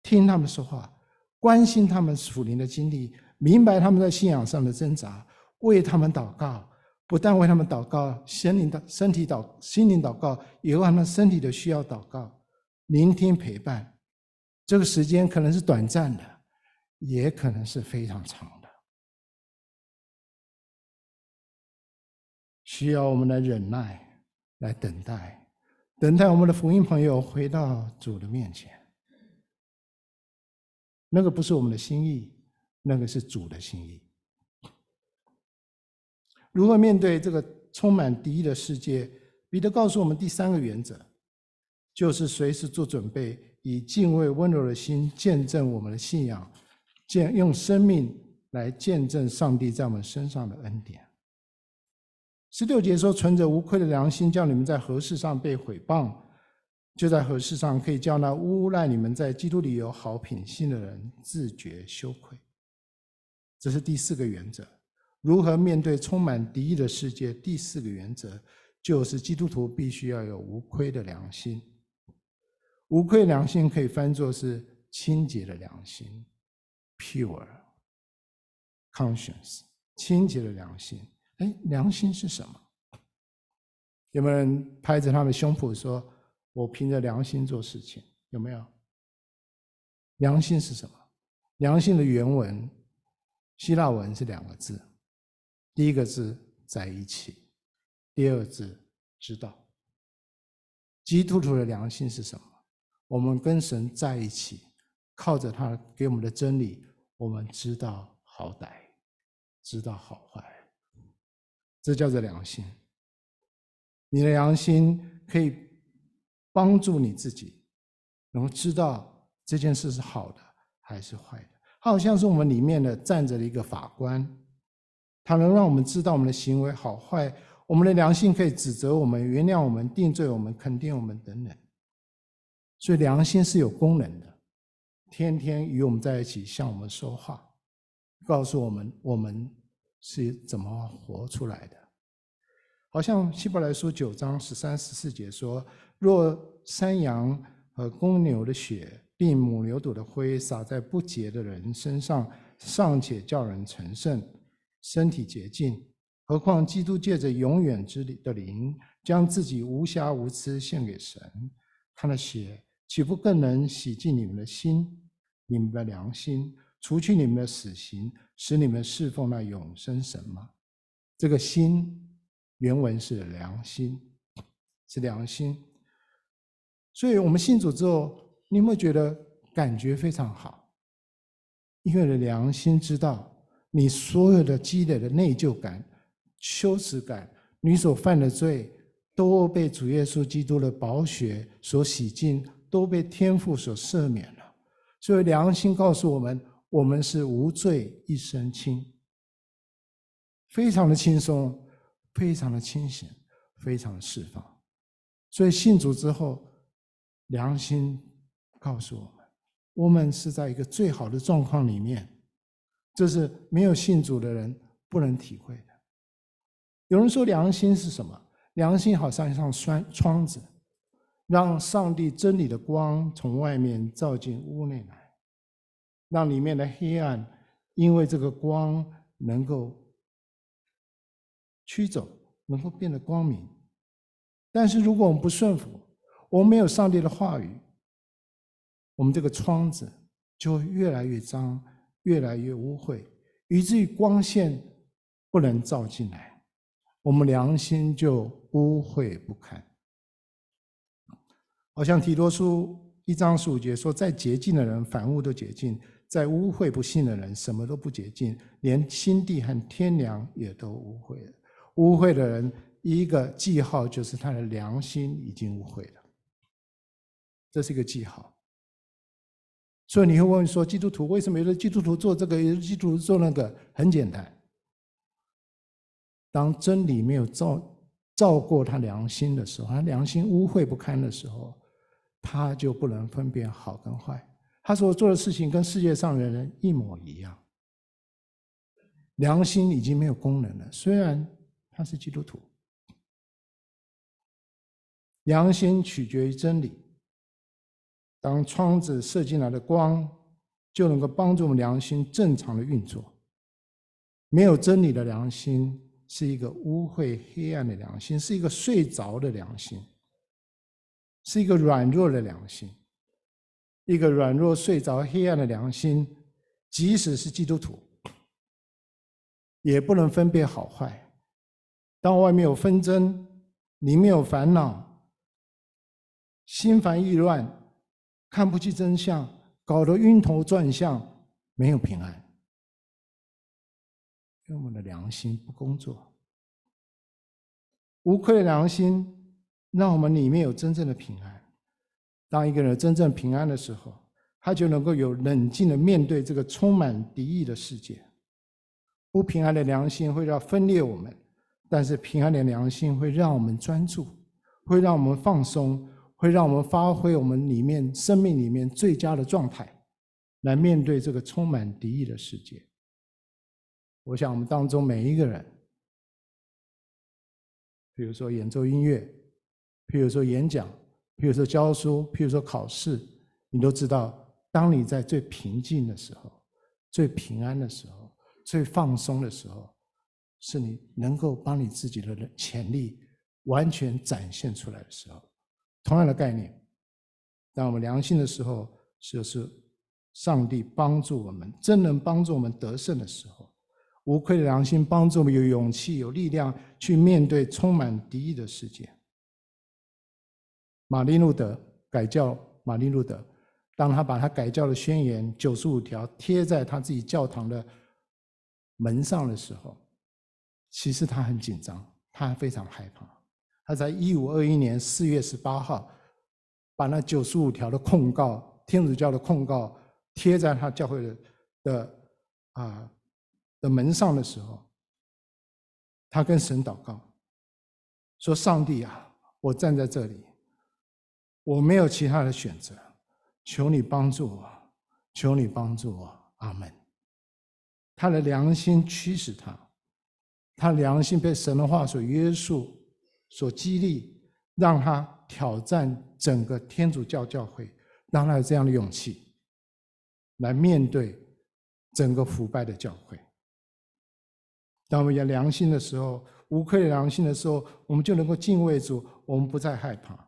听他们说话，关心他们属灵的经历，明白他们在信仰上的挣扎，为他们祷告。不但为他们祷告，心灵的身体祷心灵祷告，也为他们身体的需要祷告。聆听陪伴，这个时间可能是短暂的，也可能是非常长的，需要我们的忍耐，来等待，等待我们的福音朋友回到主的面前。那个不是我们的心意，那个是主的心意。如何面对这个充满敌意的世界？彼得告诉我们第三个原则。就是随时做准备，以敬畏温柔的心见证我们的信仰，见用生命来见证上帝在我们身上的恩典。十六节说：“存着无愧的良心，叫你们在何事上被毁谤，就在何事上可以叫那诬赖你们在基督里有好品性的人自觉羞愧。”这是第四个原则。如何面对充满敌意的世界？第四个原则就是基督徒必须要有无愧的良心。无愧良心可以翻作是清洁的良心，pure conscience，清洁的良心。哎，良心是什么？有没有人拍着他的胸脯说：“我凭着良心做事情？”有没有？良心是什么？良心的原文希腊文是两个字，第一个字在一起，第二个字知道。基督徒的良心是什么？我们跟神在一起，靠着他给我们的真理，我们知道好歹，知道好坏，这叫做良心。你的良心可以帮助你自己，能知道这件事是好的还是坏的。它好像是我们里面的站着的一个法官，它能让我们知道我们的行为好坏。我们的良心可以指责我们、原谅我们、定罪我们、肯定我们等等。所以良心是有功能的，天天与我们在一起，向我们说话，告诉我们我们是怎么活出来的。好像希伯来书九章十三、十四节说：“若山羊和公牛的血，并母牛犊的灰洒在不洁的人身上，尚且叫人成圣，身体洁净，何况基督借着永远之的灵，将自己无瑕无疵献给神，他的血。”岂不更能洗净你们的心、你们的良心，除去你们的死刑，使你们侍奉那永生神吗？这个心原文是良心，是良心。所以我们信主之后，你有没有觉得感觉非常好？因为的良心知道，你所有的积累的内疚感、羞耻感，你所犯的罪，都被主耶稣基督的宝血所洗净。都被天父所赦免了，所以良心告诉我们，我们是无罪一身轻，非常的轻松，非常的清醒，非常的释放。所以信主之后，良心告诉我们，我们是在一个最好的状况里面，这是没有信主的人不能体会的。有人说良心是什么？良心好像一扇窗窗子。让上帝真理的光从外面照进屋内来，让里面的黑暗因为这个光能够驱走，能够变得光明。但是如果我们不顺服，我们没有上帝的话语，我们这个窗子就会越来越脏，越来越污秽，以至于光线不能照进来，我们良心就污秽不堪。好像提多书一章十五节说，在洁净的人，凡物都洁净；在污秽不信的人，什么都不洁净，连心地和天良也都污秽了。污秽的人，一个记号就是他的良心已经污秽了，这是一个记号。所以你会问说，基督徒为什么有的基督徒做这个，有的基督徒做那个？很简单。当真理没有照照过他良心的时候，他良心污秽不堪的时候，他就不能分辨好跟坏。他所做的事情跟世界上的人一模一样，良心已经没有功能了。虽然他是基督徒，良心取决于真理。当窗子射进来的光，就能够帮助我们良心正常的运作。没有真理的良心。是一个污秽黑暗的良心，是一个睡着的良心，是一个软弱的良心，一个软弱睡着黑暗的良心，即使是基督徒，也不能分辨好坏。当外面有纷争，里面有烦恼，心烦意乱，看不清真相，搞得晕头转向，没有平安。因为我们的良心不工作，无愧良心让我们里面有真正的平安。当一个人真正平安的时候，他就能够有冷静的面对这个充满敌意的世界。不平安的良心会让分裂我们，但是平安的良心会让我们专注，会让我们放松，会让我们发挥我们里面生命里面最佳的状态，来面对这个充满敌意的世界。我想，我们当中每一个人，比如说演奏音乐，譬如说演讲，譬如说教书，譬如说考试，你都知道，当你在最平静的时候、最平安的时候、最放松的时候，是你能够把你自己的潜力完全展现出来的时候。同样的概念，当我们良心的时候，就是上帝帮助我们，真能帮助我们得胜的时候。无愧的良心帮助我们有勇气、有力量去面对充满敌意的世界。马丁路德改教，马丁路德，当他把他改教的宣言九十五条贴在他自己教堂的门上的时候，其实他很紧张，他非常害怕。他在一五二一年四月十八号，把那九十五条的控告，天主教的控告贴在他教会的的啊。的门上的时候，他跟神祷告，说：“上帝啊，我站在这里，我没有其他的选择，求你帮助我，求你帮助我，阿门。”他的良心驱使他，他良心被神的话所约束、所激励，让他挑战整个天主教教会，让他有这样的勇气来面对整个腐败的教会。当我们有良心的时候，无愧良心的时候，我们就能够敬畏主，我们不再害怕。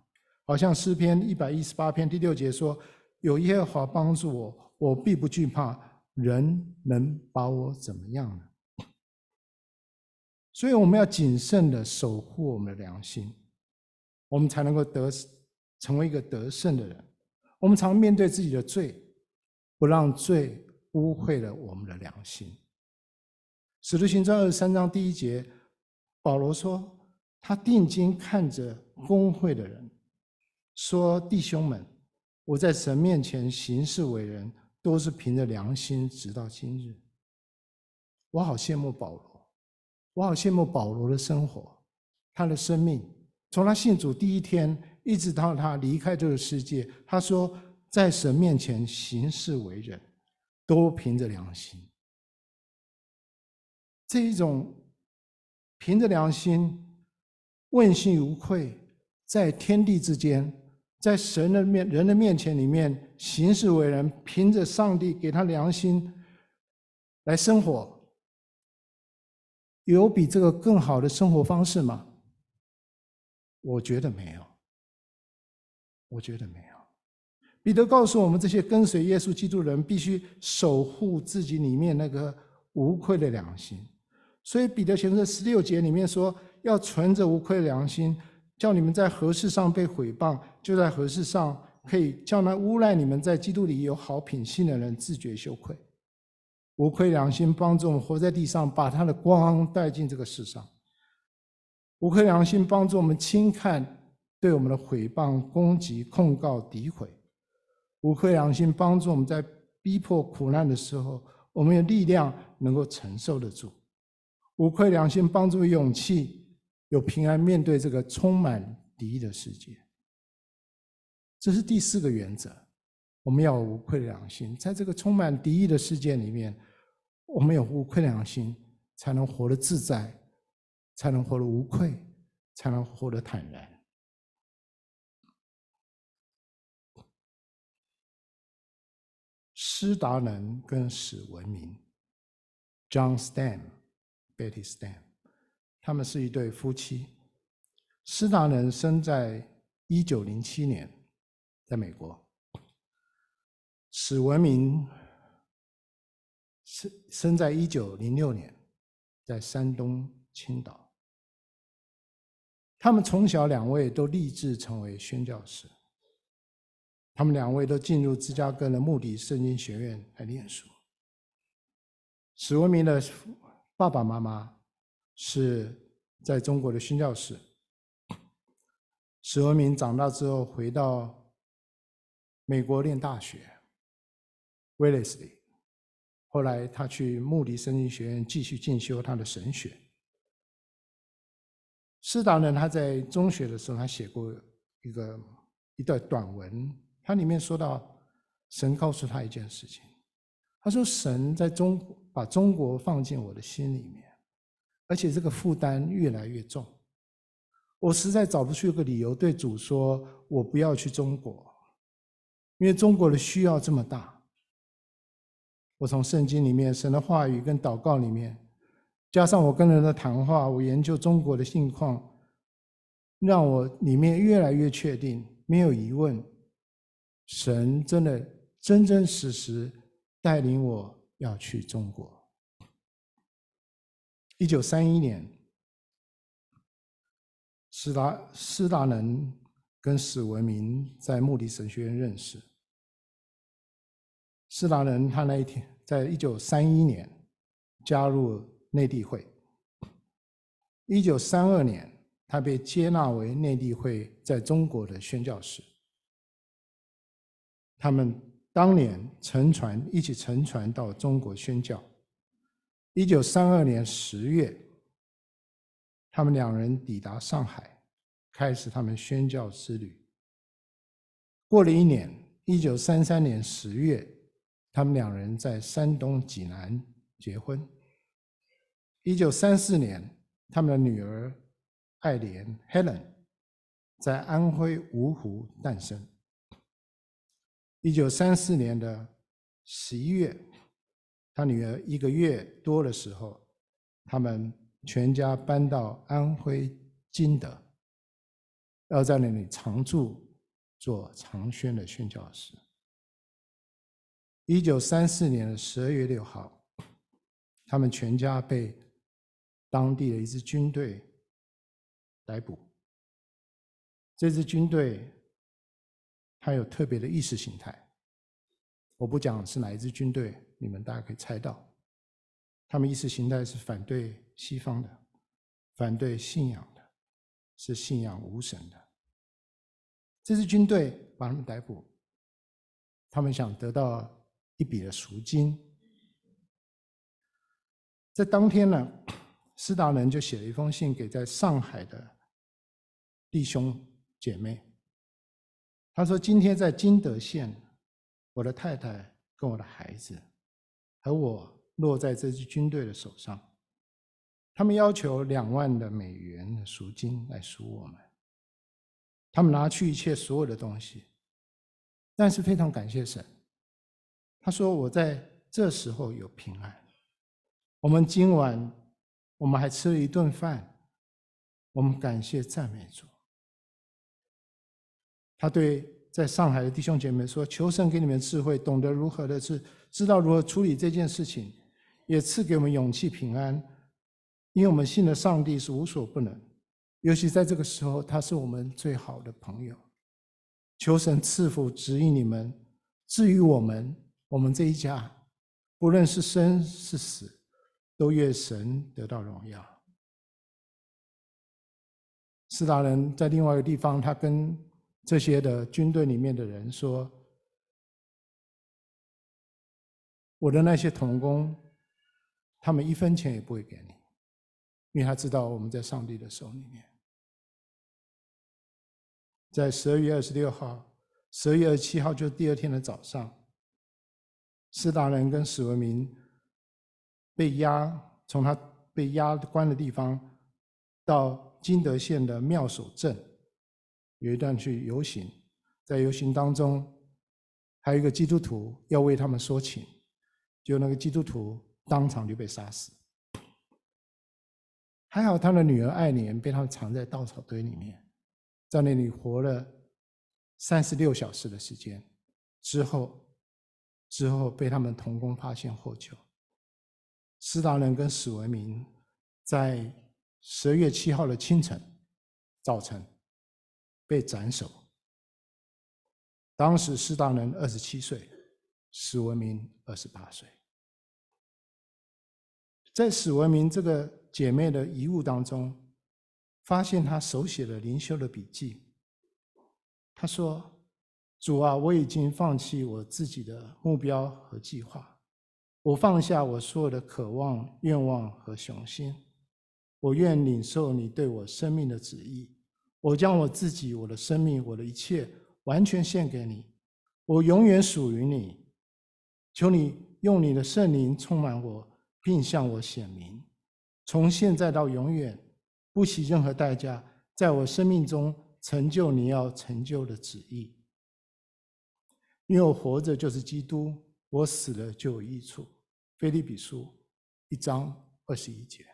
好像诗篇一百一十八篇第六节说：“有耶和华帮助我，我必不惧怕，人能把我怎么样呢？” 所以我们要谨慎的守护我们的良心，我们才能够得成为一个得胜的人。我们常面对自己的罪，不让罪污秽了我们的良心。使徒行传二十三章第一节，保罗说：“他定睛看着公会的人，说：弟兄们，我在神面前行事为人，都是凭着良心，直到今日。我好羡慕保罗，我好羡慕保罗的生活，他的生命，从他信主第一天，一直到他离开这个世界，他说，在神面前行事为人，都凭着良心。”这一种凭着良心、问心无愧，在天地之间，在神的面、人的面前里面行事为人，凭着上帝给他良心来生活，有比这个更好的生活方式吗？我觉得没有。我觉得没有。彼得告诉我们，这些跟随耶稣基督的人必须守护自己里面那个无愧的良心。所以彼得前书十六节里面说，要存着无愧的良心，叫你们在何事上被毁谤，就在何事上可以叫那诬赖你们在基督里有好品性的人自觉羞愧。无愧良心，帮助我们活在地上，把他的光带进这个世上。无愧良心，帮助我们轻看对我们的诽谤、攻击、控告、诋毁。无愧良心，帮助我们在逼迫、苦难的时候，我们有力量能够承受得住。无愧良心，帮助勇气，有平安面对这个充满敌意的世界。这是第四个原则，我们要无愧良心，在这个充满敌意的世界里面。我们有无愧良心，才能活得自在，才能活得无愧，才能活得坦然。施达能跟史文明 （John Stan，Betty Stan 他们是一对夫妻。施达人生在一九零七年，在美国。史文明。生生在一九零六年，在山东青岛。他们从小两位都立志成为宣教士。他们两位都进入芝加哥的穆迪圣经学院来念书。史文明的爸爸妈妈是在中国的宣教士。史文明长大之后回到美国念大学，威尔斯利。后来，他去穆迪森林学院继续进修他的神学。斯达能他在中学的时候，他写过一个一段短文，他里面说到，神告诉他一件事情，他说：“神在中把中国放进我的心里面，而且这个负担越来越重，我实在找不出一个理由对主说我不要去中国，因为中国的需要这么大。”我从圣经里面神的话语跟祷告里面，加上我跟人的谈话，我研究中国的境况，让我里面越来越确定，没有疑问，神真的真真实实带领我要去中国。一九三一年，斯达斯达能跟史文明在穆迪神学院认识。斯达人他那一天，在一九三一年加入内地会。一九三二年，他被接纳为内地会在中国的宣教士。他们当年乘船一起乘船到中国宣教。一九三二年十月，他们两人抵达上海，开始他们宣教之旅。过了一年，一九三三年十月。他们两人在山东济南结婚。一九三四年，他们的女儿爱莲 （Helen） 在安徽芜湖诞生。一九三四年的十一月，他女儿一个月多的时候，他们全家搬到安徽金德，要在那里常住，做长宣的宣教师。一九三四年的十二月六号，他们全家被当地的一支军队逮捕。这支军队，它有特别的意识形态。我不讲是哪一支军队，你们大家可以猜到。他们意识形态是反对西方的，反对信仰的，是信仰无神的。这支军队把他们逮捕，他们想得到。一笔的赎金，在当天呢，斯达能就写了一封信给在上海的弟兄姐妹。他说：“今天在金德县，我的太太跟我的孩子和我落在这支军队的手上，他们要求两万的美元的赎金来赎我们。他们拿去一切所有的东西，但是非常感谢神。”他说：“我在这时候有平安。我们今晚我们还吃了一顿饭，我们感谢赞美主。”他对在上海的弟兄姐妹说：“求神给你们智慧，懂得如何的是知道如何处理这件事情，也赐给我们勇气平安，因为我们信的上帝是无所不能，尤其在这个时候，他是我们最好的朋友。”求神赐福指引你们。至于我们，我们这一家，不论是生是死，都愿神得到荣耀。斯大人在另外一个地方，他跟这些的军队里面的人说：“我的那些同工，他们一分钱也不会给你，因为他知道我们在上帝的手里面。”在十二月二十六号，十二月二十七号，就是第二天的早上，斯大人跟史文明被押，从他被押关的地方到金德县的妙手镇，有一段去游行，在游行当中，还有一个基督徒要为他们说情，就那个基督徒当场就被杀死。还好他的女儿爱莲被他们藏在稻草堆里面。在那里活了三十六小时的时间之后，之后被他们同工发现获救。斯大人跟史文明在十二月七号的清晨早晨被斩首。当时斯大人二十七岁，史文明二十八岁。在史文明这个姐妹的遗物当中，发现她手写的灵修的笔记。她说：“主啊，我已经放弃我自己的目标和计划，我放下我所有的渴望、愿望和雄心，我愿领受你对我生命的旨意。我将我自己、我的生命、我的一切完全献给你，我永远属于你。求你用你的圣灵充满我，并向我显明，从现在到永远。”不惜任何代价，在我生命中成就你要成就的旨意。因为我活着就是基督，我死了就有益处。腓利比书一章二十一节，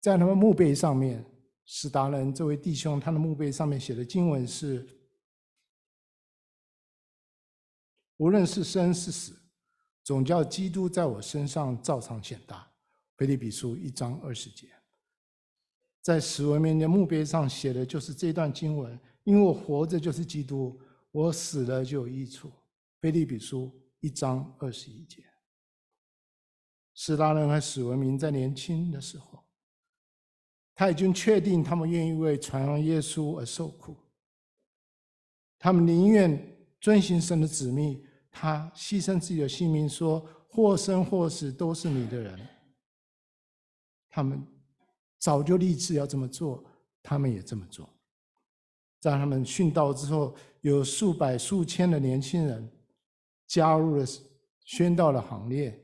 在他们墓碑上面，史达人这位弟兄他的墓碑上面写的经文是：无论是生是死，总叫基督在我身上照常显大。腓立比书一章二十节。在史文明的墓碑上写的就是这段经文，因为我活着就是基督，我死了就有益处。腓立比书一章二十一节。史达人和史文明在年轻的时候，他已经确定他们愿意为传扬耶稣而受苦，他们宁愿遵行神的旨命，他牺牲自己的性命，说或生或死都是你的人。他们。早就立志要这么做，他们也这么做。在他们殉道之后，有数百、数千的年轻人加入了宣道的行列，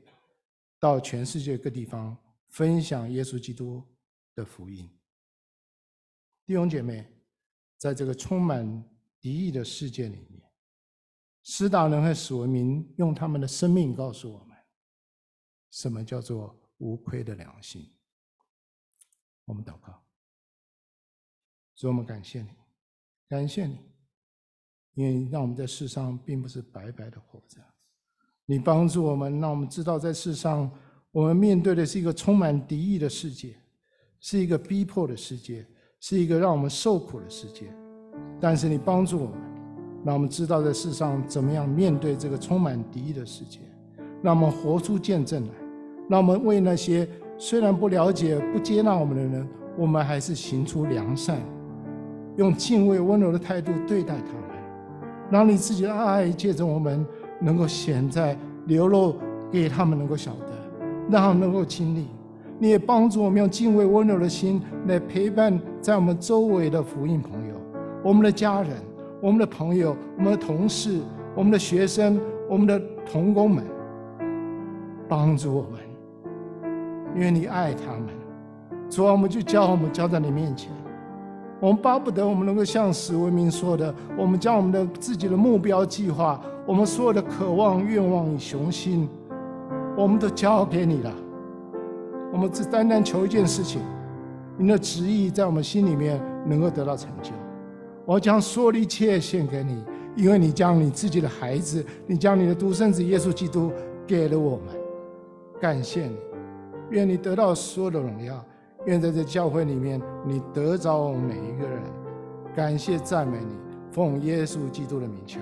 到全世界各地方分享耶稣基督的福音。弟兄姐妹，在这个充满敌意的世界里面，斯大人和史文明用他们的生命告诉我们，什么叫做无愧的良心。我们祷告，所以我们感谢你，感谢你，因为让我们在世上并不是白白的活着。你帮助我们，让我们知道在世上我们面对的是一个充满敌意的世界，是一个逼迫的世界，是一个让我们受苦的世界。但是你帮助我们，让我们知道在世上怎么样面对这个充满敌意的世界，让我们活出见证来，让我们为那些。虽然不了解、不接纳我们的人，我们还是行出良善，用敬畏、温柔的态度对待他们，让你自己的爱借着我们能够显在流露给他们，能够晓得，让他们能够经历。你也帮助我们用敬畏、温柔的心来陪伴在我们周围的福音朋友、我们的家人、我们的朋友、我们的同事、我们的学生、我们的同工们，帮助我们。因为你爱他们，主啊，我们就叫我们交在你面前。我们巴不得我们能够像史文明说的，我们将我们的自己的目标计划，我们所有的渴望、愿望与雄心，我们都交给你了。我们只单单求一件事情：你的旨意在我们心里面能够得到成就。我将所有的一切献给你，因为你将你自己的孩子，你将你的独生子耶稣基督给了我们。感谢你。愿你得到所有的荣耀，愿在这教会里面你得着我们每一个人。感谢赞美你，奉耶稣基督的名求。